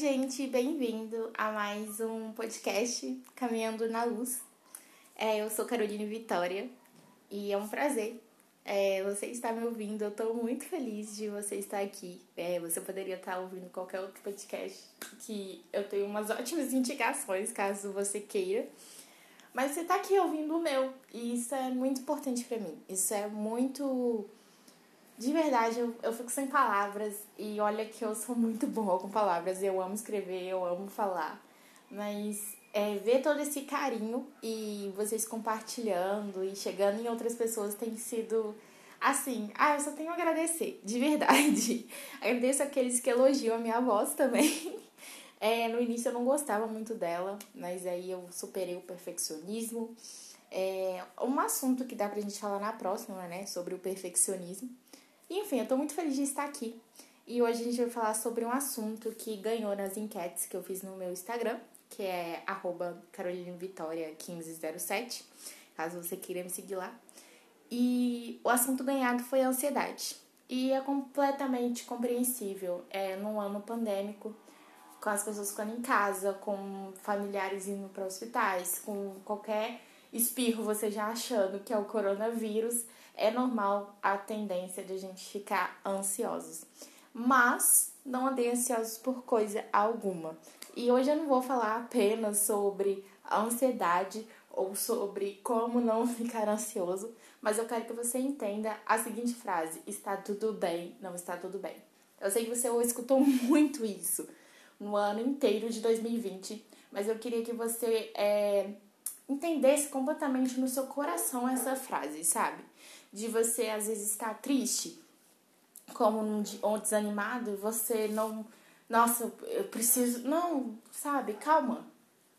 gente, bem-vindo a mais um podcast Caminhando na Luz. É, eu sou Caroline Vitória e é um prazer é, você estar me ouvindo. Eu estou muito feliz de você estar aqui. É, você poderia estar ouvindo qualquer outro podcast que eu tenho umas ótimas indicações, caso você queira. Mas você está aqui ouvindo o meu e isso é muito importante para mim. Isso é muito de verdade, eu, eu fico sem palavras. E olha que eu sou muito boa com palavras. Eu amo escrever, eu amo falar. Mas é, ver todo esse carinho e vocês compartilhando e chegando em outras pessoas tem sido assim. Ah, eu só tenho a agradecer, de verdade. Agradeço aqueles que elogiam a minha voz também. É, no início eu não gostava muito dela, mas aí eu superei o perfeccionismo. É um assunto que dá pra gente falar na próxima, né? Sobre o perfeccionismo. Enfim, eu tô muito feliz de estar aqui. E hoje a gente vai falar sobre um assunto que ganhou nas enquetes que eu fiz no meu Instagram, que é carolinevitória1507, caso você queira me seguir lá. E o assunto ganhado foi a ansiedade. E é completamente compreensível. É num ano pandêmico, com as pessoas ficando em casa, com familiares indo para hospitais, com qualquer espirro você já achando que é o coronavírus é normal a tendência de a gente ficar ansiosos. Mas não andei ansiosos por coisa alguma. E hoje eu não vou falar apenas sobre a ansiedade ou sobre como não ficar ansioso, mas eu quero que você entenda a seguinte frase: está tudo bem, não está tudo bem. Eu sei que você escutou muito isso no ano inteiro de 2020, mas eu queria que você é, entendesse completamente no seu coração essa frase, sabe? de você às vezes estar triste, como num, ou desanimado, você não. Nossa, eu preciso. Não, sabe? Calma.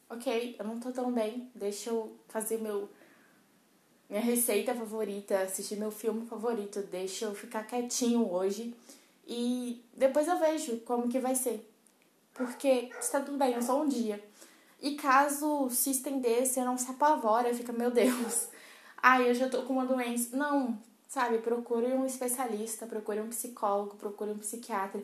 Ok, eu não tô tão bem. Deixa eu fazer meu. Minha receita favorita, assistir meu filme favorito. Deixa eu ficar quietinho hoje. E depois eu vejo como que vai ser. Porque está tudo bem, é só um dia. E caso se estender, você não se apavora, fica, meu Deus, ai, eu já tô com uma doença. Não, sabe? Procure um especialista, procure um psicólogo, procure um psiquiatra.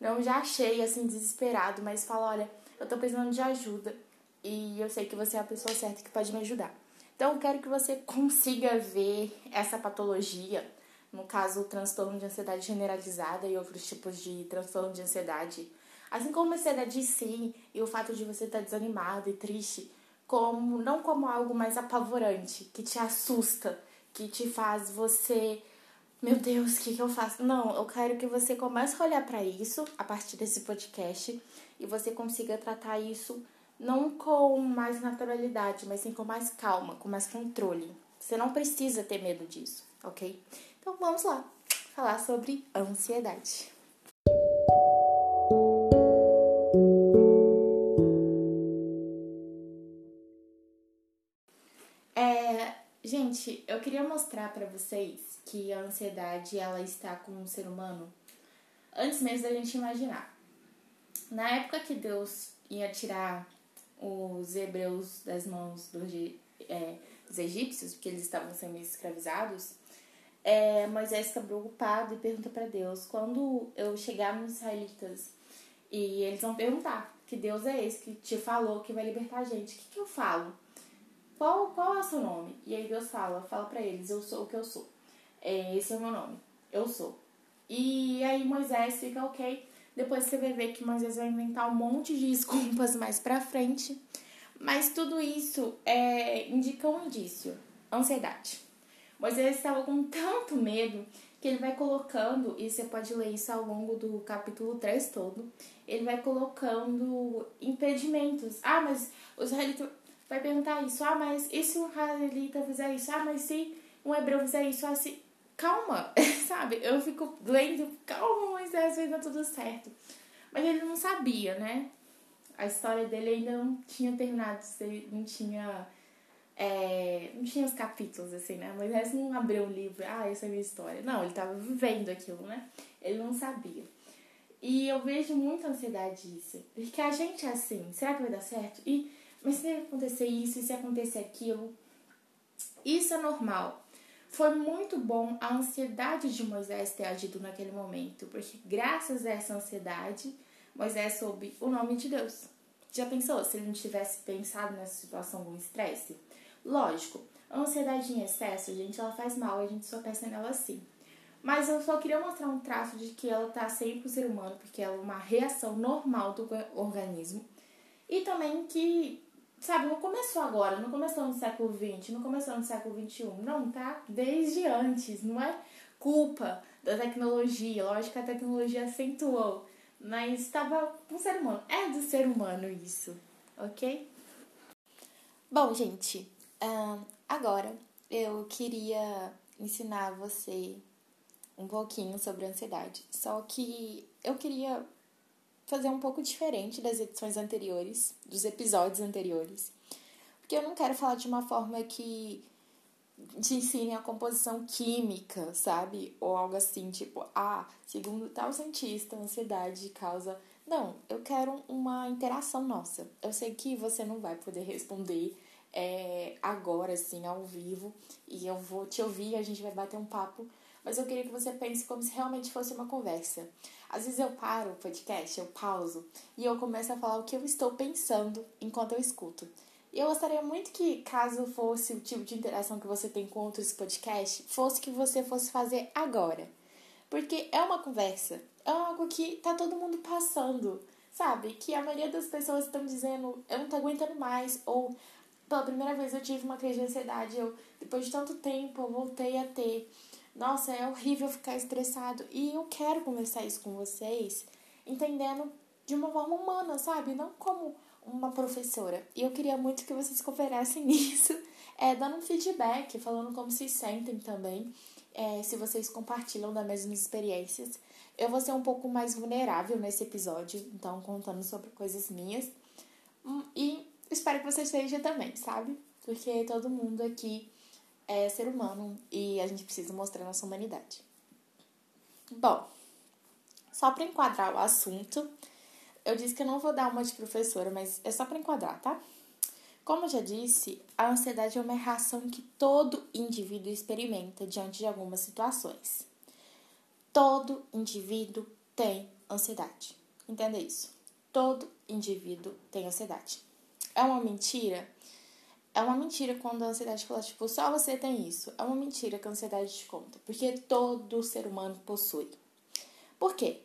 Não já achei assim desesperado, mas fala, olha, eu tô precisando de ajuda e eu sei que você é a pessoa certa que pode me ajudar. Então, eu quero que você consiga ver essa patologia, no caso, o transtorno de ansiedade generalizada e outros tipos de transtorno de ansiedade, assim como a ansiedade em si e o fato de você estar desanimado e triste, como não como algo mais apavorante, que te assusta, que te faz você, meu Deus, o que, que eu faço? Não, eu quero que você comece a olhar para isso a partir desse podcast e você consiga tratar isso não com mais naturalidade, mas sim com mais calma, com mais controle. Você não precisa ter medo disso, ok? Então vamos lá falar sobre ansiedade. Gente, eu queria mostrar para vocês que a ansiedade ela está com o ser humano antes mesmo da gente imaginar. Na época que Deus ia tirar os hebreus das mãos dos, é, dos egípcios, porque eles estavam sendo escravizados, é, Moisés fica preocupado e pergunta para Deus: quando eu chegar nos israelitas e eles vão perguntar que Deus é esse que te falou que vai libertar a gente, o que, que eu falo? Qual, qual é o seu nome? E aí Deus fala, fala para eles, eu sou o que eu sou. É, esse é o meu nome, eu sou. E aí Moisés fica ok. Depois você vai ver que Moisés vai inventar um monte de desculpas mais pra frente. Mas tudo isso é, indica um indício, ansiedade. Moisés estava com tanto medo que ele vai colocando, e você pode ler isso ao longo do capítulo 3 todo, ele vai colocando impedimentos. Ah, mas os vai perguntar isso. Ah, mas e se um israelita fizer isso? Ah, mas se um hebreu fizer isso? assim, calma, sabe? Eu fico lendo, calma, Moisés, vai dar tudo certo. Mas ele não sabia, né? A história dele ainda não tinha terminado, não tinha. É, não tinha os capítulos, assim, né? Moisés não abriu um livro, ah, essa é a minha história. Não, ele estava vivendo aquilo, né? Ele não sabia. E eu vejo muita ansiedade disso. Porque a gente é assim, será que vai dar certo? E mas se acontecer isso, e se acontecer aquilo, isso é normal. Foi muito bom a ansiedade de Moisés ter agido naquele momento, porque graças a essa ansiedade, Moisés soube o nome de Deus. Já pensou se ele não tivesse pensado nessa situação com estresse? Lógico, a ansiedade em excesso, gente, ela faz mal, a gente só pensa nela assim. Mas eu só queria mostrar um traço de que ela tá sempre pro ser humano, porque ela é uma reação normal do organismo. E também que, sabe, não começou agora, não começou no século XX, não começou no século XXI. Não, tá? Desde antes, não é culpa da tecnologia. Lógico que a tecnologia acentuou, mas estava o ser humano. É do ser humano isso, ok? Bom, gente, agora eu queria ensinar você um pouquinho sobre ansiedade. Só que eu queria fazer um pouco diferente das edições anteriores, dos episódios anteriores. Porque eu não quero falar de uma forma que te ensine a composição química, sabe? Ou algo assim, tipo, ah, segundo tal cientista, ansiedade causa. Não, eu quero uma interação nossa. Eu sei que você não vai poder responder é, agora, assim, ao vivo, e eu vou te ouvir, a gente vai bater um papo, mas eu queria que você pense como se realmente fosse uma conversa. Às vezes eu paro o podcast, eu pauso, e eu começo a falar o que eu estou pensando enquanto eu escuto. E eu gostaria muito que, caso fosse o tipo de interação que você tem com outros podcasts, fosse que você fosse fazer agora. Porque é uma conversa, é algo que tá todo mundo passando, sabe? Que a maioria das pessoas estão dizendo, eu não tô aguentando mais, ou pela primeira vez eu tive uma crise de ansiedade, eu, depois de tanto tempo, eu voltei a ter. Nossa, é horrível ficar estressado. E eu quero conversar isso com vocês, entendendo de uma forma humana, sabe? Não como uma professora. E eu queria muito que vocês cooperassem nisso, é, dando um feedback, falando como se sentem também, é, se vocês compartilham das mesmas experiências. Eu vou ser um pouco mais vulnerável nesse episódio, então contando sobre coisas minhas. Hum, e espero que você esteja também, sabe? Porque todo mundo aqui é ser humano e a gente precisa mostrar nossa humanidade. Bom, só para enquadrar o assunto, eu disse que eu não vou dar uma de professora, mas é só para enquadrar, tá? Como eu já disse, a ansiedade é uma reação que todo indivíduo experimenta diante de algumas situações. Todo indivíduo tem ansiedade. Entenda isso. Todo indivíduo tem ansiedade. É uma mentira? É uma mentira quando a ansiedade fala, tipo, só você tem isso. É uma mentira que a ansiedade te conta, porque todo ser humano possui. Por quê?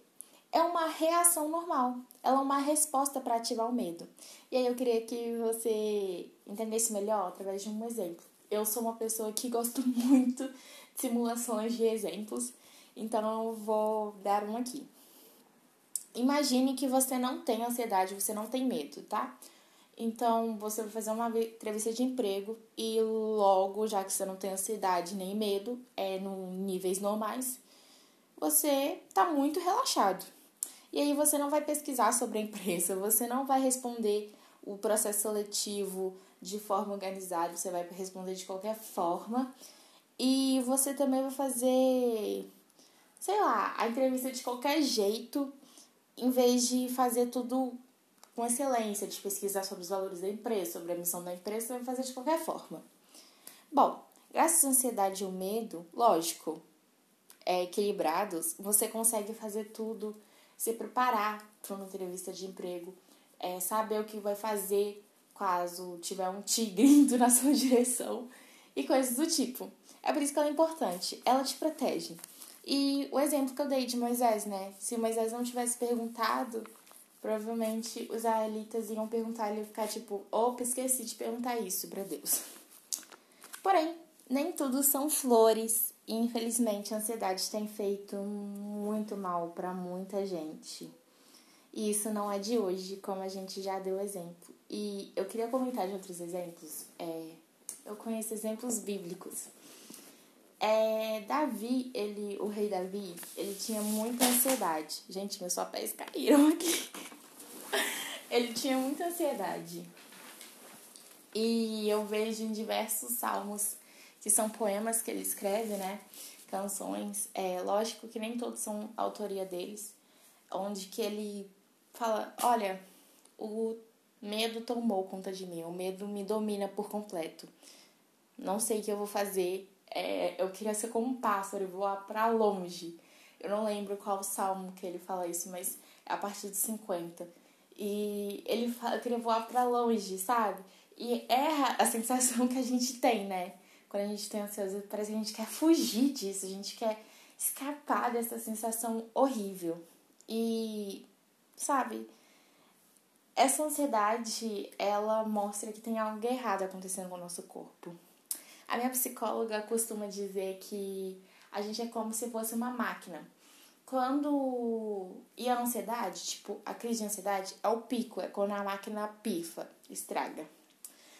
é uma reação normal. Ela é uma resposta para ativar o medo. E aí eu queria que você entendesse melhor através de um exemplo. Eu sou uma pessoa que gosto muito de simulações de exemplos, então eu vou dar um aqui. Imagine que você não tem ansiedade, você não tem medo, tá? Então você vai fazer uma entrevista de emprego e logo, já que você não tem ansiedade nem medo, é no níveis normais, você tá muito relaxado. E aí você não vai pesquisar sobre a empresa, você não vai responder o processo seletivo de forma organizada, você vai responder de qualquer forma. E você também vai fazer, sei lá, a entrevista de qualquer jeito, em vez de fazer tudo com excelência, de pesquisar sobre os valores da empresa, sobre a missão da empresa, você vai fazer de qualquer forma. Bom, graças à ansiedade e ao medo, lógico, é, equilibrados, você consegue fazer tudo se preparar para uma entrevista de emprego, é, saber o que vai fazer caso tiver um tigre indo na sua direção e coisas do tipo. É por isso que ela é importante, ela te protege. E o exemplo que eu dei de Moisés, né? Se Moisés não tivesse perguntado, provavelmente os israelitas iam perguntar, ele ia ficar tipo, opa, esqueci de perguntar isso para Deus. Porém, nem tudo são flores e, infelizmente, a ansiedade tem feito muito mal para muita gente. E isso não é de hoje, como a gente já deu exemplo. E eu queria comentar de outros exemplos. É, eu conheço exemplos bíblicos. É, Davi, ele, o rei Davi, ele tinha muita ansiedade. Gente, meus papéis caíram aqui. ele tinha muita ansiedade. E eu vejo em diversos salmos que são poemas que ele escreve, né? Canções. É lógico que nem todos são autoria deles, onde que ele fala, olha, o medo tomou conta de mim, o medo me domina por completo. Não sei o que eu vou fazer. É, eu queria ser como um pássaro e voar para longe. Eu não lembro qual salmo que ele fala isso, mas a partir dos 50. E ele fala, eu queria voar para longe, sabe? E é a sensação que a gente tem, né? Quando a gente tem ansiedade, parece que a gente quer fugir disso, a gente quer escapar dessa sensação horrível. E, sabe, essa ansiedade, ela mostra que tem algo errado acontecendo com o nosso corpo. A minha psicóloga costuma dizer que a gente é como se fosse uma máquina. Quando. E a ansiedade, tipo, a crise de ansiedade é o pico, é quando a máquina pifa, estraga.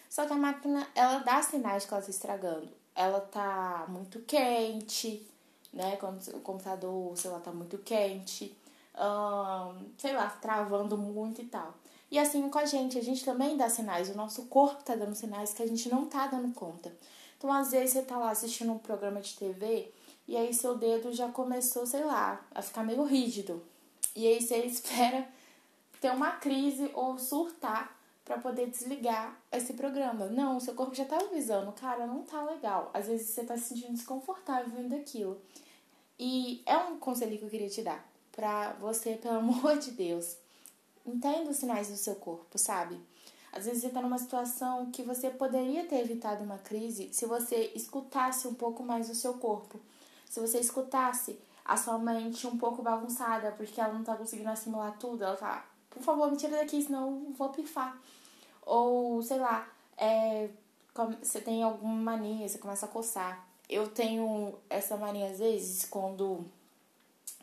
Só que a máquina, ela dá sinais que ela tá estragando. Ela tá muito quente, né? Quando o computador, o celular tá muito quente, hum, sei lá, travando muito e tal. E assim com a gente, a gente também dá sinais, o nosso corpo tá dando sinais que a gente não tá dando conta. Então, às vezes, você tá lá assistindo um programa de TV e aí seu dedo já começou, sei lá, a ficar meio rígido. E aí você espera ter uma crise ou surtar para poder desligar esse programa. Não, seu corpo já tá avisando, cara, não tá legal. Às vezes você tá se sentindo desconfortável vendo aquilo. E é um conselho que eu queria te dar para você, pelo amor de Deus. Entenda os sinais do seu corpo, sabe? Às vezes você está numa situação que você poderia ter evitado uma crise se você escutasse um pouco mais o seu corpo. Se você escutasse a sua mente um pouco bagunçada, porque ela não está conseguindo assimilar tudo, ela tá, por favor, me tira daqui, senão vou pifar. Ou, sei lá, é, você tem alguma mania, você começa a coçar. Eu tenho essa mania às vezes quando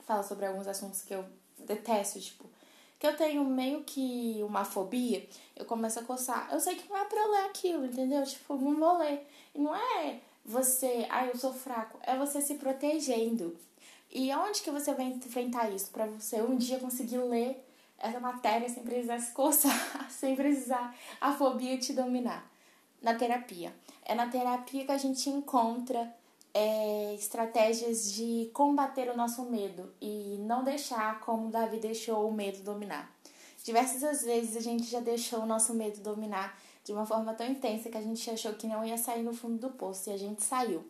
falo sobre alguns assuntos que eu detesto, tipo, que eu tenho meio que uma fobia, eu começo a coçar. Eu sei que não é pra eu ler aquilo, entendeu? Tipo, não vou ler. E não é você, ah, eu sou fraco, é você se protegendo. E aonde que você vai enfrentar isso? Para você um dia conseguir ler essa matéria sem precisar se coçar, sem precisar a fobia te dominar. Na terapia. É na terapia que a gente encontra é, estratégias de combater o nosso medo e não deixar como Davi deixou o medo dominar. Diversas vezes a gente já deixou o nosso medo dominar de uma forma tão intensa que a gente achou que não ia sair no fundo do poço e a gente saiu.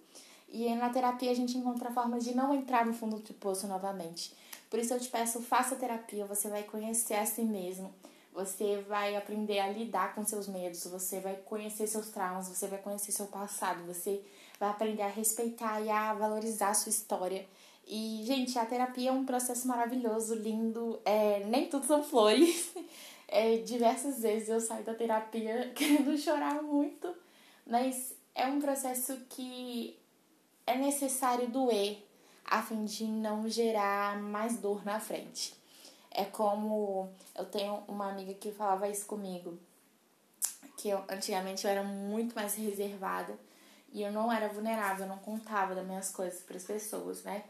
E na terapia a gente encontra formas de não entrar no fundo do poço novamente. Por isso eu te peço, faça terapia, você vai conhecer a si mesmo, você vai aprender a lidar com seus medos, você vai conhecer seus traumas, você vai conhecer seu passado, você vai aprender a respeitar e a valorizar a sua história. E, gente, a terapia é um processo maravilhoso, lindo. É, nem tudo são flores. É, diversas vezes eu saio da terapia querendo chorar muito, mas é um processo que é necessário doer a fim de não gerar mais dor na frente. É como eu tenho uma amiga que falava isso comigo, que eu, antigamente eu era muito mais reservada e eu não era vulnerável, eu não contava das minhas coisas para as pessoas, né?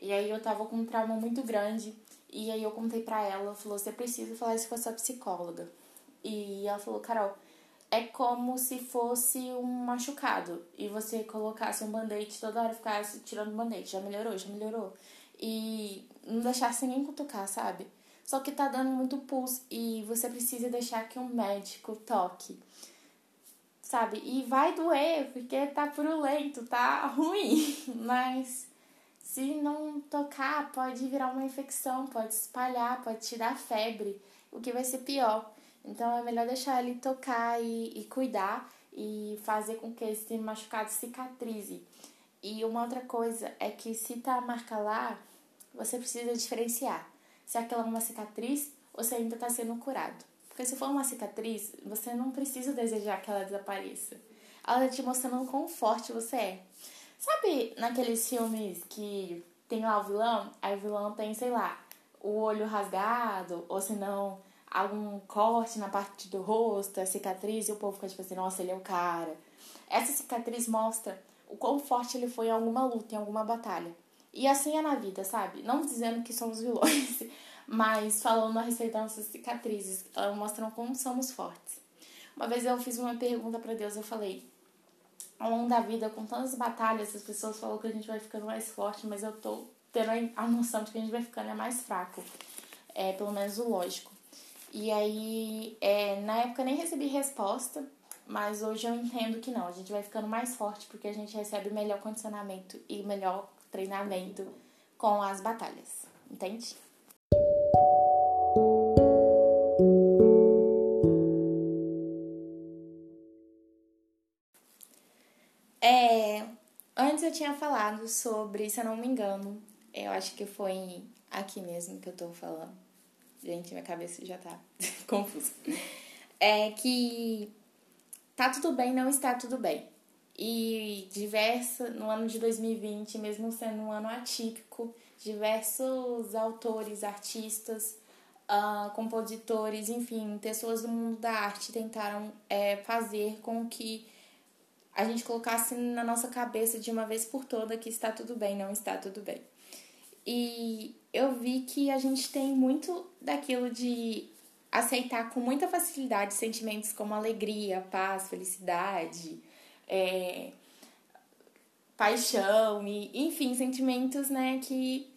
E aí eu tava com um trauma muito grande. E aí eu contei pra ela, ela falou, você precisa falar isso com a sua psicóloga. E ela falou, Carol, é como se fosse um machucado. E você colocasse um band-aid toda hora ficasse tirando band-aid. Já melhorou, já melhorou. E não deixasse ninguém cutucar, sabe? Só que tá dando muito pulso e você precisa deixar que um médico toque sabe? E vai doer, porque tá purulento, tá ruim, mas se não tocar, pode virar uma infecção, pode espalhar, pode te dar febre, o que vai ser pior. Então é melhor deixar ele tocar e, e cuidar e fazer com que esse machucado cicatrize. E uma outra coisa é que se tá a marca lá, você precisa diferenciar se aquela é uma cicatriz ou se ainda está sendo curado. Porque se for uma cicatriz, você não precisa desejar que ela desapareça. Ela está te mostrando o quão forte você é. Sabe naqueles filmes que tem lá o vilão? Aí o vilão tem, sei lá, o olho rasgado, ou se não, algum corte na parte do rosto, a cicatriz, e o povo fica tipo assim, nossa, ele é o cara. Essa cicatriz mostra o quão forte ele foi em alguma luta, em alguma batalha. E assim é na vida, sabe? Não dizendo que somos vilões, mas falando a respeito das nossas cicatrizes, elas mostram como somos fortes. Uma vez eu fiz uma pergunta para Deus, eu falei: ao longo da vida, com tantas batalhas, as pessoas falam que a gente vai ficando mais forte, mas eu tô tendo a noção de que a gente vai ficando é mais fraco. É, pelo menos o lógico. E aí, é, na época nem recebi resposta, mas hoje eu entendo que não. A gente vai ficando mais forte porque a gente recebe melhor condicionamento e melhor treinamento com as batalhas. Entende? Antes eu tinha falado sobre, se eu não me engano, eu acho que foi aqui mesmo que eu tô falando. Gente, minha cabeça já tá confusa. É que tá tudo bem, não está tudo bem. E diversa, no ano de 2020, mesmo sendo um ano atípico, diversos autores, artistas, uh, compositores, enfim, pessoas do mundo da arte tentaram é, fazer com que a gente colocasse na nossa cabeça de uma vez por toda que está tudo bem, não está tudo bem. E eu vi que a gente tem muito daquilo de aceitar com muita facilidade sentimentos como alegria, paz, felicidade, é, paixão e enfim, sentimentos, né, que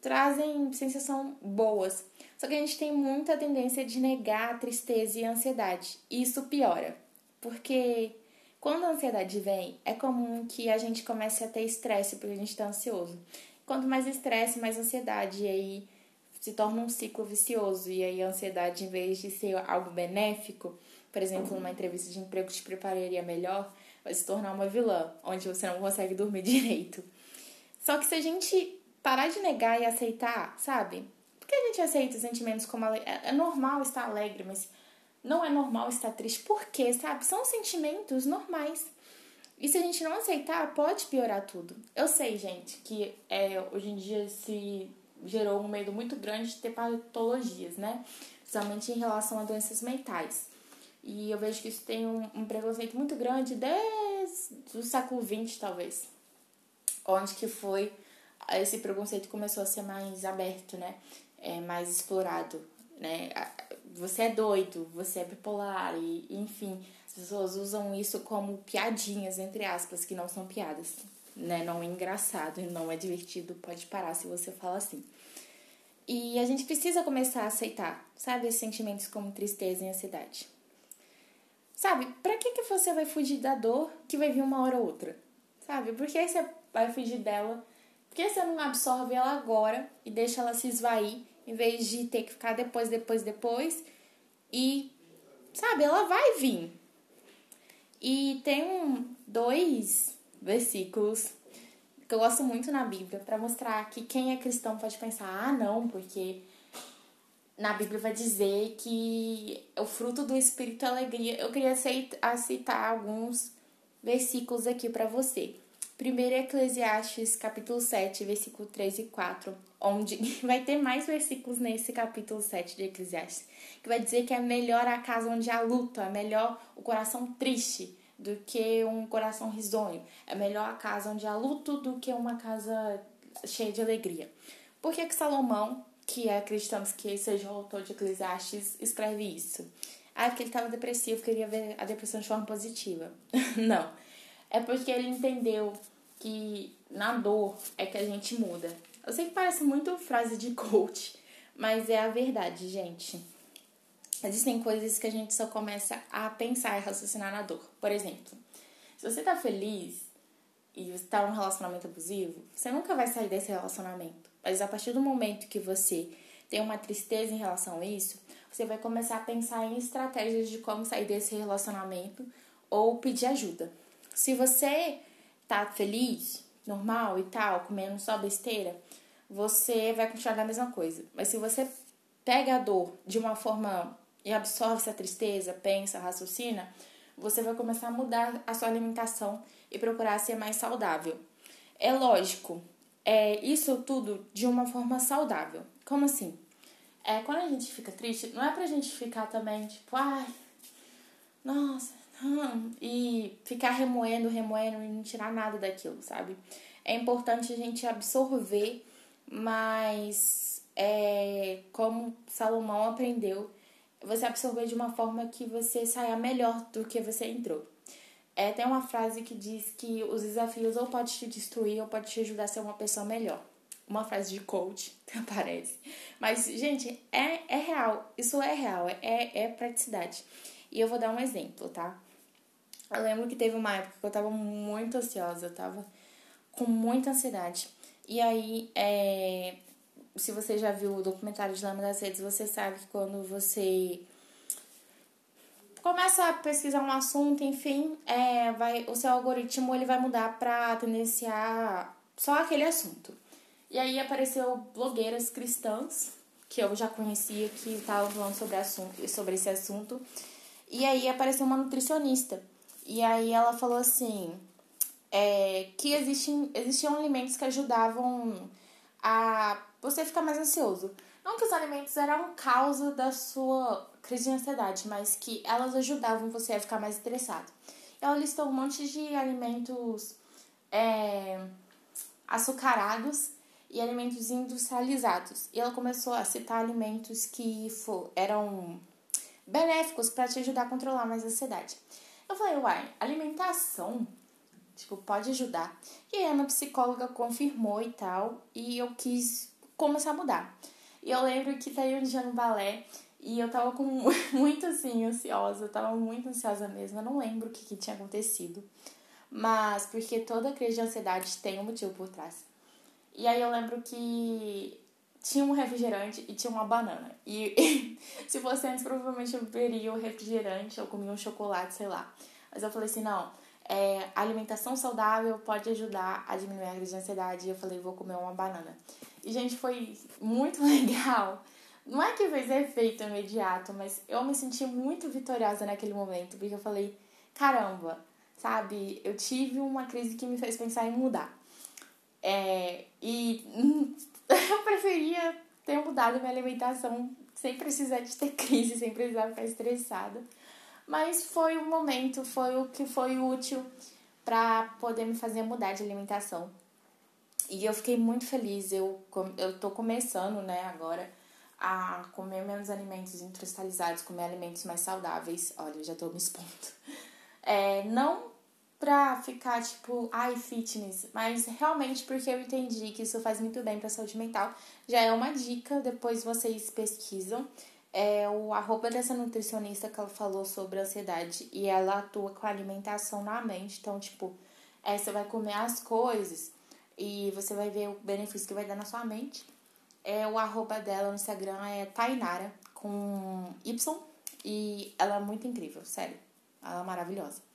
trazem sensação boas. Só que a gente tem muita tendência de negar a tristeza e a ansiedade. E isso piora, porque quando a ansiedade vem, é comum que a gente comece a ter estresse porque a gente está ansioso. Quanto mais estresse, mais ansiedade, e aí se torna um ciclo vicioso. E aí a ansiedade, em vez de ser algo benéfico, por exemplo, numa entrevista de emprego te prepararia melhor, vai se tornar uma vilã, onde você não consegue dormir direito. Só que se a gente parar de negar e aceitar, sabe? Porque a gente aceita sentimentos como ale... é normal estar alegre, mas não é normal estar triste. Por quê, sabe? São sentimentos normais. E se a gente não aceitar, pode piorar tudo. Eu sei, gente, que é, hoje em dia se gerou um medo muito grande de ter patologias, né? Principalmente em relação a doenças mentais. E eu vejo que isso tem um, um preconceito muito grande desde o século XX, talvez. Onde que foi esse preconceito começou a ser mais aberto, né? É, mais explorado, né? Você é doido, você é bipolar e, enfim, as pessoas usam isso como piadinhas, entre aspas, que não são piadas, né? Não é engraçado, não é divertido, pode parar se você fala assim. E a gente precisa começar a aceitar, sabe, esses sentimentos como tristeza e ansiedade. Sabe, pra que, que você vai fugir da dor que vai vir uma hora ou outra? Sabe, por que você vai fugir dela? Por que você não absorve ela agora e deixa ela se esvair, em vez de ter que ficar depois, depois, depois? E, sabe, ela vai vir. E tem um, dois versículos que eu gosto muito na Bíblia para mostrar que quem é cristão pode pensar: ah, não, porque na Bíblia vai dizer que o fruto do Espírito é alegria. Eu queria citar alguns versículos aqui para você. Primeiro é Eclesiastes, capítulo 7, versículo 3 e 4, onde vai ter mais versículos nesse capítulo 7 de Eclesiastes, que vai dizer que é melhor a casa onde há luta, é melhor o coração triste do que um coração risonho, é melhor a casa onde há luto do que uma casa cheia de alegria. Por que, que Salomão que acreditamos que seja o autor de Eclesiastes, escreve isso. Ah, porque ele estava depressivo, queria ver a depressão de forma positiva. Não. É porque ele entendeu que na dor é que a gente muda. Eu sei que parece muito frase de coach, mas é a verdade, gente. Existem coisas que a gente só começa a pensar e raciocinar na dor. Por exemplo, se você tá feliz e você tá num relacionamento abusivo, você nunca vai sair desse relacionamento. Mas a partir do momento que você tem uma tristeza em relação a isso, você vai começar a pensar em estratégias de como sair desse relacionamento ou pedir ajuda. Se você tá feliz, normal e tal, comendo só besteira, você vai continuar da mesma coisa. Mas se você pega a dor de uma forma e absorve essa tristeza, pensa, raciocina, você vai começar a mudar a sua alimentação e procurar ser mais saudável. É lógico, é, isso tudo de uma forma saudável. Como assim? É, quando a gente fica triste, não é pra gente ficar também, tipo, ai, nossa, hum, e ficar remoendo, remoendo e não tirar nada daquilo, sabe? É importante a gente absorver, mas é, como Salomão aprendeu, você absorver de uma forma que você saia melhor do que você entrou. É, tem uma frase que diz que os desafios ou pode te destruir ou pode te ajudar a ser uma pessoa melhor. Uma frase de coach, parece. Mas, gente, é, é real. Isso é real. É, é praticidade. E eu vou dar um exemplo, tá? Eu lembro que teve uma época que eu tava muito ansiosa. Eu tava com muita ansiedade. E aí, é, se você já viu o documentário de Lama das Redes, você sabe que quando você começa a pesquisar um assunto, enfim, é, vai, o seu algoritmo ele vai mudar para tendenciar só aquele assunto. E aí apareceu blogueiras cristãs, que eu já conhecia, que estavam falando sobre, assunto, sobre esse assunto. E aí apareceu uma nutricionista. E aí ela falou assim, é, que existem, existiam alimentos que ajudavam a você ficar mais ansioso. Não que os alimentos eram causa da sua crise de ansiedade, mas que elas ajudavam você a ficar mais estressado. Ela listou um monte de alimentos é, açucarados e alimentos industrializados. E ela começou a citar alimentos que for, eram benéficos para te ajudar a controlar mais a ansiedade. Eu falei, uai, alimentação, tipo, pode ajudar. E aí a minha psicóloga confirmou e tal, e eu quis começar a mudar. E eu lembro que saiu um dia no balé e eu tava com muito assim, ansiosa, eu tava muito ansiosa mesmo. Eu não lembro o que, que tinha acontecido. Mas porque toda crise de ansiedade tem um motivo por trás. E aí eu lembro que tinha um refrigerante e tinha uma banana. E se fosse antes, provavelmente eu beberia o refrigerante ou comia um chocolate, sei lá. Mas eu falei assim, não, é, alimentação saudável pode ajudar a diminuir a crise de ansiedade. E eu falei, vou comer uma banana. E, gente, foi muito legal. Não é que fez efeito imediato, mas eu me senti muito vitoriosa naquele momento, porque eu falei, caramba, sabe? Eu tive uma crise que me fez pensar em mudar. É, e eu preferia ter mudado minha alimentação sem precisar de ter crise, sem precisar ficar estressada. Mas foi o momento, foi o que foi útil para poder me fazer mudar de alimentação. E eu fiquei muito feliz. Eu, eu tô começando, né, agora a comer menos alimentos industrializados, comer alimentos mais saudáveis. Olha, eu já tô me expondo. É, não pra ficar tipo, ai, fitness, mas realmente porque eu entendi que isso faz muito bem pra saúde mental. Já é uma dica, depois vocês pesquisam. É o arroba dessa nutricionista que ela falou sobre ansiedade e ela atua com a alimentação na mente. Então, tipo, é, você vai comer as coisas e você vai ver o benefício que vai dar na sua mente. É, o arroba dela no Instagram é Tainara, com Y, e ela é muito incrível, sério. Ela é maravilhosa.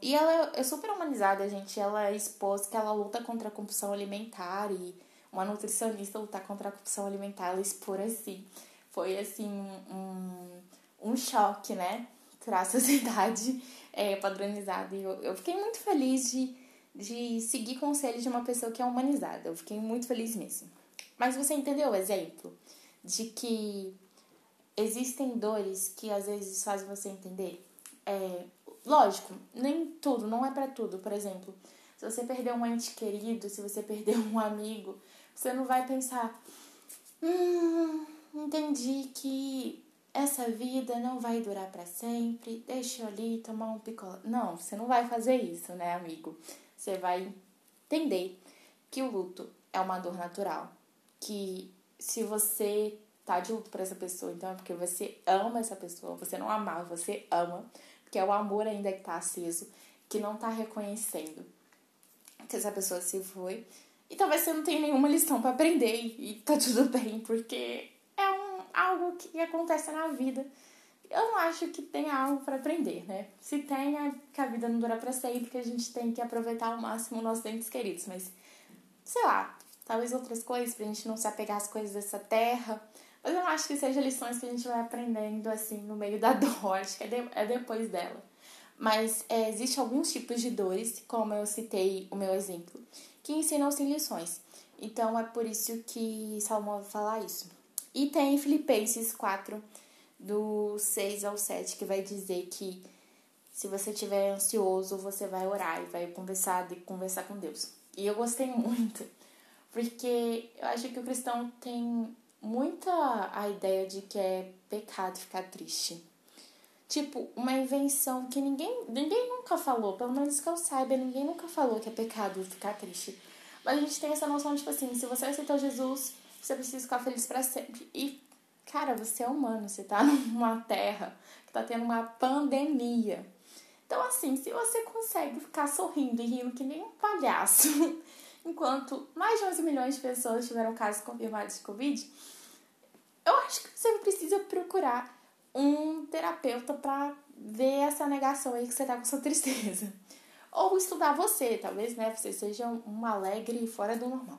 E ela é super humanizada, gente. Ela expôs que ela luta contra a compulsão alimentar e uma nutricionista lutar contra a compulsão alimentar, ela expor assim. Foi assim um, um choque, né? Para a sociedade é, padronizada. E eu, eu fiquei muito feliz de de seguir conselhos de uma pessoa que é humanizada. Eu fiquei muito feliz mesmo. Mas você entendeu o exemplo de que existem dores que às vezes fazem você entender? É, lógico, nem tudo, não é para tudo. Por exemplo, se você perder um ente querido, se você perder um amigo, você não vai pensar, hum, entendi que essa vida não vai durar para sempre, deixa eu ali tomar um picolé. Não, você não vai fazer isso, né, amigo? você vai entender que o luto é uma dor natural. Que se você tá de luto por essa pessoa, então é porque você ama essa pessoa, você não amava, você ama, porque é o amor ainda que tá aceso, que não tá reconhecendo que essa pessoa se foi. E talvez você não tenha nenhuma lição para aprender e tá tudo bem, porque é um, algo que acontece na vida eu não acho que tenha algo para aprender, né? Se tem, é que a vida não dura para sempre, que a gente tem que aproveitar ao máximo nossos dentes queridos, mas sei lá, talvez outras coisas pra gente não se apegar às coisas dessa terra. Mas eu não acho que seja lições que a gente vai aprendendo assim no meio da dor, acho que é, de, é depois dela. Mas é, existe alguns tipos de dores, como eu citei o meu exemplo, que ensinam-se lições. Então é por isso que Salomão falar isso. E tem Filipenses 4, do 6 ao 7, que vai dizer que se você estiver ansioso, você vai orar e vai conversar, conversar com Deus. E eu gostei muito, porque eu acho que o cristão tem muita a ideia de que é pecado ficar triste. Tipo, uma invenção que ninguém, ninguém nunca falou, pelo menos que eu saiba, ninguém nunca falou que é pecado ficar triste. Mas a gente tem essa noção, tipo assim, se você aceitou Jesus, você precisa ficar feliz para sempre. E Cara, você é humano, você tá numa terra que tá tendo uma pandemia. Então, assim, se você consegue ficar sorrindo e rindo que nem um palhaço, enquanto mais de 11 milhões de pessoas tiveram casos confirmados de Covid, eu acho que você precisa procurar um terapeuta para ver essa negação aí que você tá com sua tristeza. Ou estudar você, talvez, né? Você seja um alegre fora do normal.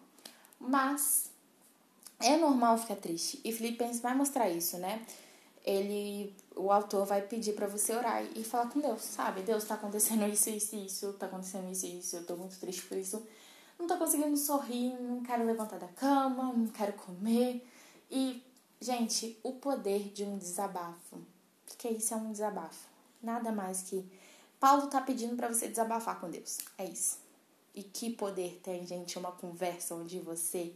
Mas é normal ficar triste. E Filipenses vai mostrar isso, né? Ele, o autor vai pedir para você orar e falar com Deus, sabe? Deus, tá acontecendo isso, isso, isso, tá acontecendo isso, isso, eu tô muito triste por isso. Não tô conseguindo sorrir, não quero levantar da cama, não quero comer. E, gente, o poder de um desabafo. Porque isso é um desabafo. Nada mais que Paulo tá pedindo para você desabafar com Deus. É isso. E que poder tem, gente, uma conversa onde você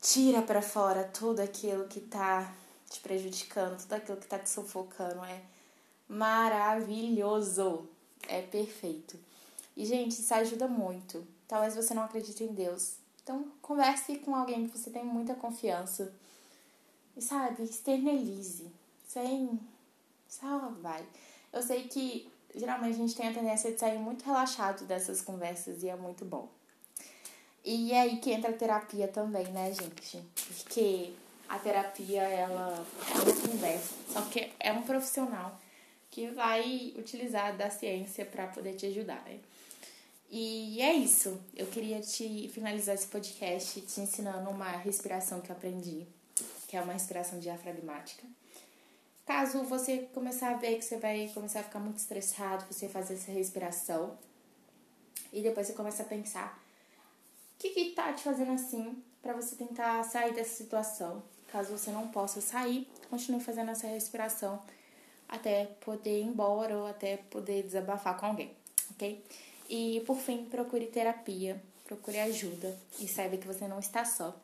tira para fora tudo aquilo que tá te prejudicando, tudo aquilo que tá te sufocando. É maravilhoso. É perfeito. E, gente, isso ajuda muito. Talvez você não acredite em Deus. Então, converse com alguém que você tem muita confiança. E, sabe, externalize. Sem. Só vai. Eu sei que geralmente a gente tem a tendência de sair muito relaxado dessas conversas e é muito bom. E é aí que entra a terapia também, né, gente? Porque a terapia, ela é conversa, só que é um profissional que vai utilizar da ciência para poder te ajudar, né? E é isso. Eu queria te finalizar esse podcast te ensinando uma respiração que eu aprendi, que é uma respiração diafragmática. Caso você começar a ver que você vai começar a ficar muito estressado, você fazer essa respiração e depois você começa a pensar o que, que tá te fazendo assim para você tentar sair dessa situação. Caso você não possa sair, continue fazendo essa respiração até poder ir embora ou até poder desabafar com alguém, ok? E por fim, procure terapia, procure ajuda e saiba que você não está só.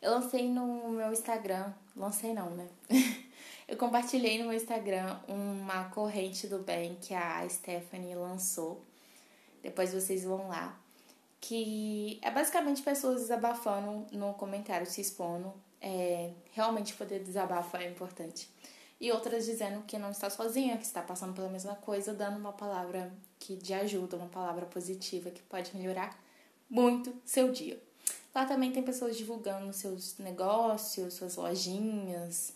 Eu lancei no meu Instagram, lancei não, né? Eu compartilhei no meu Instagram uma corrente do bem que a Stephanie lançou. Depois vocês vão lá que é basicamente pessoas desabafando no comentário, se expondo. É, realmente poder desabafar é importante. E outras dizendo que não está sozinha, que está passando pela mesma coisa, dando uma palavra que de ajuda, uma palavra positiva que pode melhorar muito seu dia. Lá também tem pessoas divulgando seus negócios, suas lojinhas,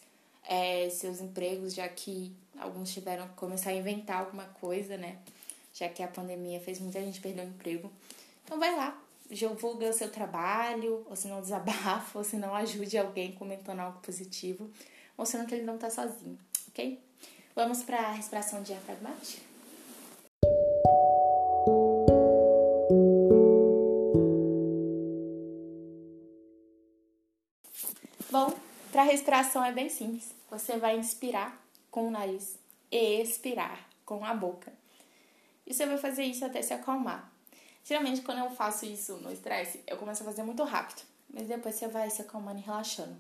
é, seus empregos, já que alguns tiveram que começar a inventar alguma coisa, né? Já que a pandemia fez muita gente perder o emprego. Então vai lá, divulga o seu trabalho, ou se não desabafa, ou se não ajude alguém comentando algo positivo, mostrando que ele não está sozinho, ok? Vamos para a respiração diafragmática? Respiração é bem simples. Você vai inspirar com o nariz e expirar com a boca. E você vai fazer isso até se acalmar. Geralmente, quando eu faço isso no estresse, eu começo a fazer muito rápido, mas depois você vai se acalmando e relaxando.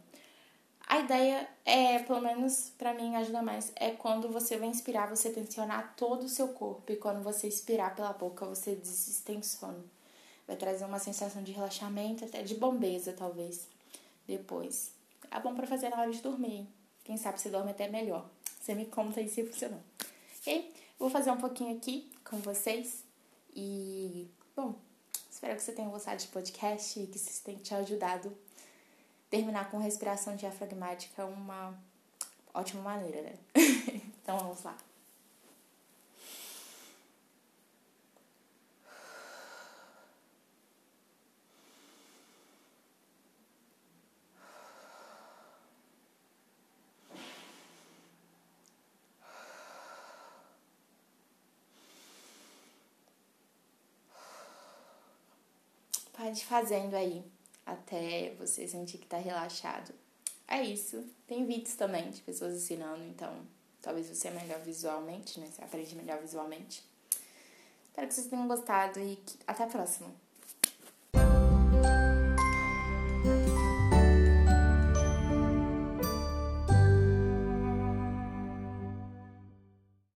A ideia é, pelo menos para mim ajuda mais, é quando você vai inspirar, você tensionar todo o seu corpo e quando você expirar pela boca, você destensiona. Vai trazer uma sensação de relaxamento, até de bombeza, talvez, depois. É bom para fazer na hora de dormir. Quem sabe você dorme até melhor. Você me conta aí se funcionou. Ok? Vou fazer um pouquinho aqui com vocês e Bom, espero que você tenha gostado de podcast e que isso tenha te ajudado. Terminar com respiração diafragmática é uma ótima maneira, né? então vamos lá. Fazendo aí até você sentir que tá relaxado. É isso. Tem vídeos também de pessoas ensinando, então talvez você é melhor visualmente, né? Você aprende melhor visualmente. Espero que vocês tenham gostado e até a próxima.